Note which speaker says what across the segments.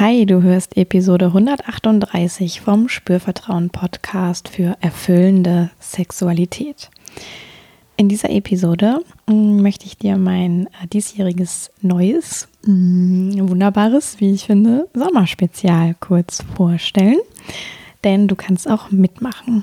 Speaker 1: Hi, du hörst Episode 138 vom Spürvertrauen Podcast für erfüllende Sexualität. In dieser Episode mm, möchte ich dir mein äh, diesjähriges neues, mm, wunderbares, wie ich finde, Sommerspezial kurz vorstellen, denn du kannst auch mitmachen.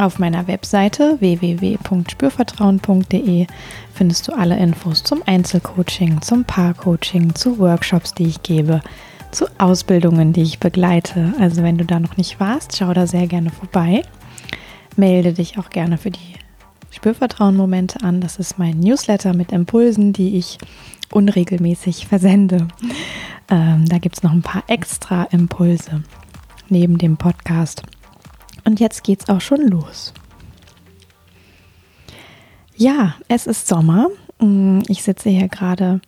Speaker 1: Auf meiner Webseite www.spürvertrauen.de findest du alle Infos zum Einzelcoaching, zum Paarcoaching, zu Workshops, die ich gebe, zu Ausbildungen, die ich begleite. Also wenn du da noch nicht warst, schau da sehr gerne vorbei. Melde dich auch gerne für die Spürvertrauen-Momente an. Das ist mein Newsletter mit Impulsen, die ich unregelmäßig versende. Ähm, da gibt es noch ein paar extra Impulse neben dem Podcast. Und jetzt geht's auch schon los. Ja, es ist Sommer. Mm, ich sitze hier gerade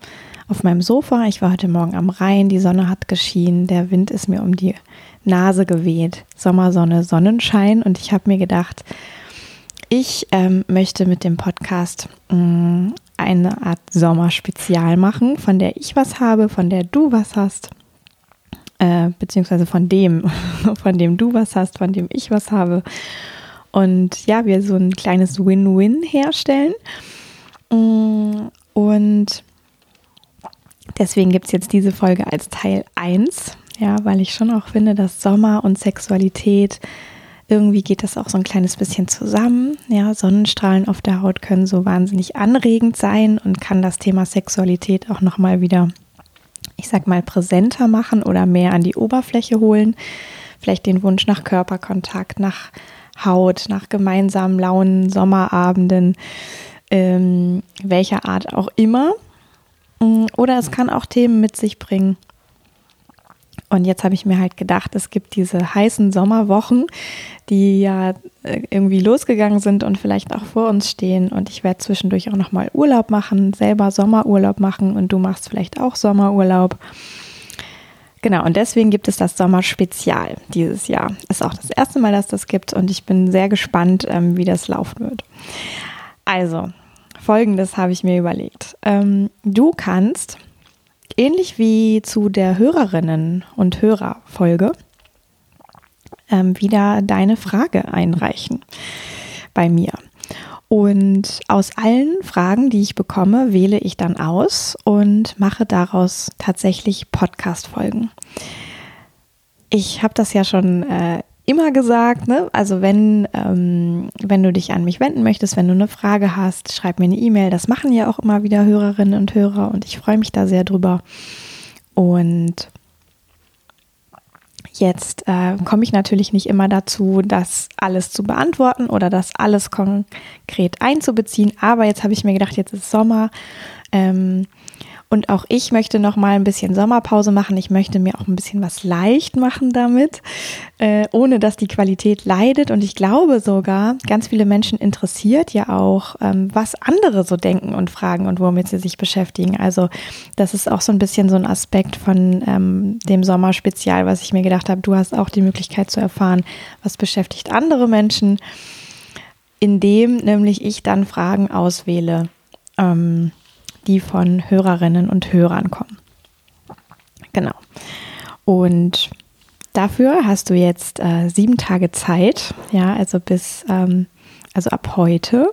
Speaker 1: auf meinem Sofa. Ich war heute Morgen am Rhein. Die Sonne hat geschienen. Der Wind ist mir um die Nase geweht. Sommersonne, Sonnenschein. Und ich habe mir gedacht, ich ähm, möchte mit dem Podcast mh, mm, eine Art Sommerspezial machen, von der ich was habe, von der du was hast äh, beziehungsweise von dem, von dem du was hast, von dem ich was habe. Und ja, wir so ein kleines Win-Win herstellen. Mm, und deswegen gibt es jetzt diese Folge als Teil 1, ja, weil ich schon auch finde, dass Sommer und Sexualität irgendwie geht das auch so ein kleines bisschen zusammen. Ja, Sonnenstrahlen auf der Haut können so wahnsinnig anregend sein und kann das Thema Sexualität auch nochmal wieder ich sag mal, präsenter machen oder mehr an die Oberfläche holen. Vielleicht den Wunsch nach Körperkontakt, nach Haut, nach gemeinsamen lauen Sommerabenden, ähm, welcher Art auch immer. Mm, oder es kann auch Themen mit sich bringen, und jetzt habe ich mir halt gedacht, es gibt diese heißen Sommerwochen, die ja äh, irgendwie losgegangen sind und vielleicht auch vor uns stehen. Und ich werde zwischendurch auch nochmal Urlaub machen, selber Sommerurlaub machen und du machst vielleicht auch Sommerurlaub. Genau, und deswegen gibt es das Sommerspezial dieses Jahr. Ist auch das erste Mal, dass das gibt und ich bin sehr gespannt, ähm, wie das laufen wird. Also, folgendes habe ich mir überlegt. Ähm, du kannst ähnlich wie zu der Hörerinnen- und Hörerfolge ähm, wieder deine Frage einreichen bei mir. Und aus allen Fragen, die ich bekomme, wähle ich dann aus und mache daraus tatsächlich Podcast-Folgen. Ich habe das ja schon äh, immer gesagt, ne? Also wenn, ähm, wenn du dich an mich wenden möchtest, wenn du eine Frage hast, schreib mir eine E-Mail. Das machen ja auch immer wieder Hörerinnen und Hörer und ich freue mich da sehr drüber. Und jetzt äh, komme ich natürlich nicht immer dazu, das alles zu beantworten oder das alles konkret einzubeziehen. Aber jetzt habe ich mir gedacht, jetzt ist Sommer. Ähm, und auch ich möchte noch mal ein bisschen Sommerpause machen. Ich möchte mir auch ein bisschen was leicht machen damit, äh, ohne dass die Qualität leidet. Und ich glaube sogar, ganz viele Menschen interessiert ja auch, ähm, was andere so denken und fragen und womit sie sich beschäftigen. Also das ist auch so ein bisschen so ein Aspekt von ähm, dem Sommerspezial, was ich mir gedacht habe. Du hast auch die Möglichkeit zu erfahren, was beschäftigt andere Menschen, indem nämlich ich dann Fragen auswähle. Ähm, die von Hörerinnen und Hörern kommen. Genau. Und dafür hast du jetzt äh, sieben Tage Zeit, ja, also bis, ähm, also ab heute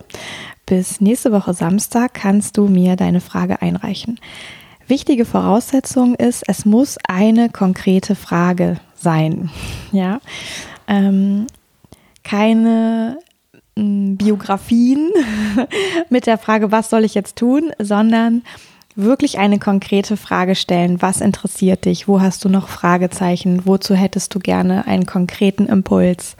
Speaker 1: bis nächste Woche Samstag kannst du mir deine Frage einreichen. Wichtige Voraussetzung ist, es muss eine konkrete Frage sein, ja. Ähm, keine Biografien mit der Frage, was soll ich jetzt tun, sondern wirklich eine konkrete Frage stellen. Was interessiert dich? Wo hast du noch Fragezeichen? Wozu hättest du gerne einen konkreten Impuls?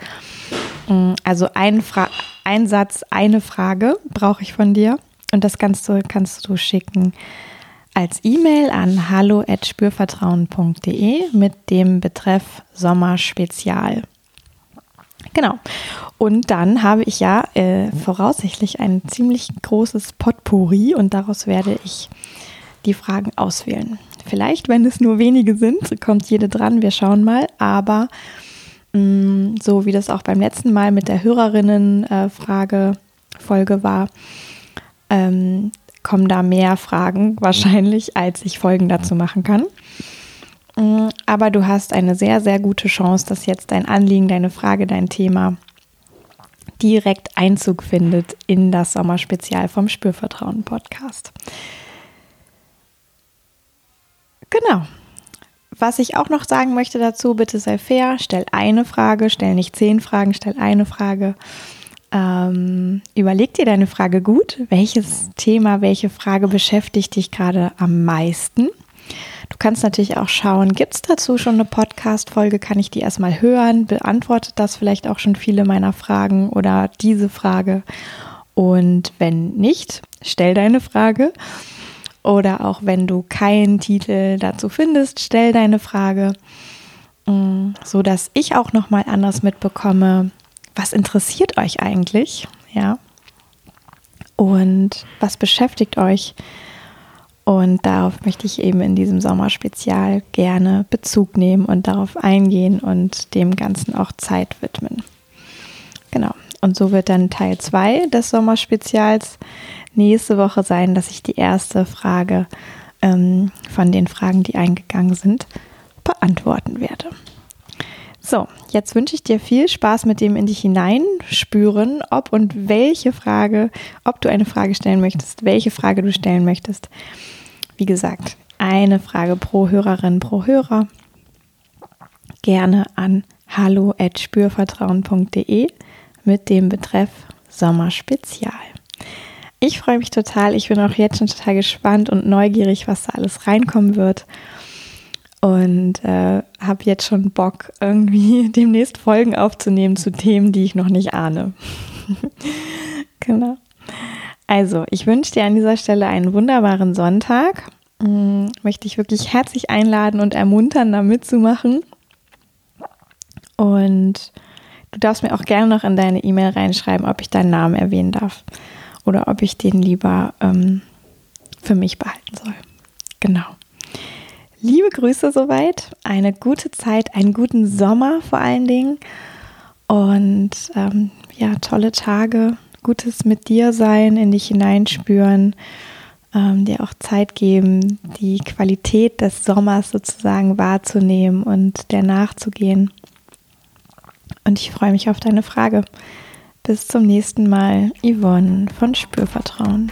Speaker 1: Mm, also ein, Fra ein Satz, eine Frage brauche ich von dir. Und das du, kannst du schicken als E-Mail an hallo@spürvertrauen.de mit dem Betreff Sommerspezial. Genau. Und dann habe ich ja äh, voraussichtlich ein ziemlich großes Potpourri und daraus werde ich die Fragen auswählen. Vielleicht, wenn es nur wenige sind, kommt jede dran, wir schauen mal. Aber mh, mm, so wie das auch beim letzten Mal mit der Hörerinnen-Frage-Folge äh, war, ähm, kommen da mehr Fragen wahrscheinlich, als ich Folgen dazu machen kann. Mm, aber du hast eine sehr, sehr gute Chance, dass jetzt dein Anliegen, deine Frage, dein Thema direkt Einzug findet in das Sommerspezial vom Spürvertrauen Podcast. Genau. Was ich auch noch sagen möchte dazu, bitte sei fair, stell eine Frage, stell nicht zehn Fragen, stell eine Frage. Ähm, überleg dir deine Frage gut. Welches Thema, welche Frage beschäftigt dich gerade am meisten? Du kannst natürlich auch schauen, gibt es dazu schon eine Podcast-Folge? Kann ich die erstmal hören? Beantwortet das vielleicht auch schon viele meiner Fragen oder diese Frage? Und wenn nicht, stell deine Frage. Oder auch wenn du keinen Titel dazu findest, stell deine Frage, mm, so dass ich auch noch mal anders mitbekomme, was interessiert euch eigentlich, ja? Und was beschäftigt euch? Und darauf möchte ich eben in diesem Sommerspezial gerne Bezug nehmen und darauf eingehen und dem Ganzen auch Zeit widmen. Genau. Und so wird dann Teil 2 des Sommerspezials nächste Woche sein, dass ich die erste Frage ähm, von den Fragen, die eingegangen sind, beantworten werde. So, jetzt wünsche ich dir viel Spaß mit dem in dich hineinspüren, ob und welche Frage, ob du eine Frage stellen möchtest, welche Frage du stellen möchtest. Wie gesagt, eine Frage pro Hörerin, pro Hörer. Gerne an hallo@spürvertrauen.de mit dem Betreff Sommerspezial. Ich freue mich total. Ich bin auch jetzt schon total gespannt und neugierig, was da alles reinkommen wird und äh, habe jetzt schon Bock, irgendwie demnächst Folgen aufzunehmen zu Themen, die ich noch nicht ahne. genau. Also, ich wünsche dir an dieser Stelle einen wunderbaren Sonntag. Ähm, möchte ich wirklich herzlich einladen und ermuntern, da mitzumachen. Und du darfst mir auch gerne noch in deine E-Mail reinschreiben, ob ich deinen Namen erwähnen darf oder ob ich den lieber ähm, für mich behalten soll. Genau. Liebe Grüße soweit, eine gute Zeit, einen guten Sommer vor allen Dingen und ähm, ja, tolle Tage, gutes mit dir sein, in dich hineinspüren, ähm, dir auch Zeit geben, die Qualität des Sommers sozusagen wahrzunehmen und der nachzugehen. Und ich freue mich auf deine Frage. Bis zum nächsten Mal, Yvonne von Spürvertrauen.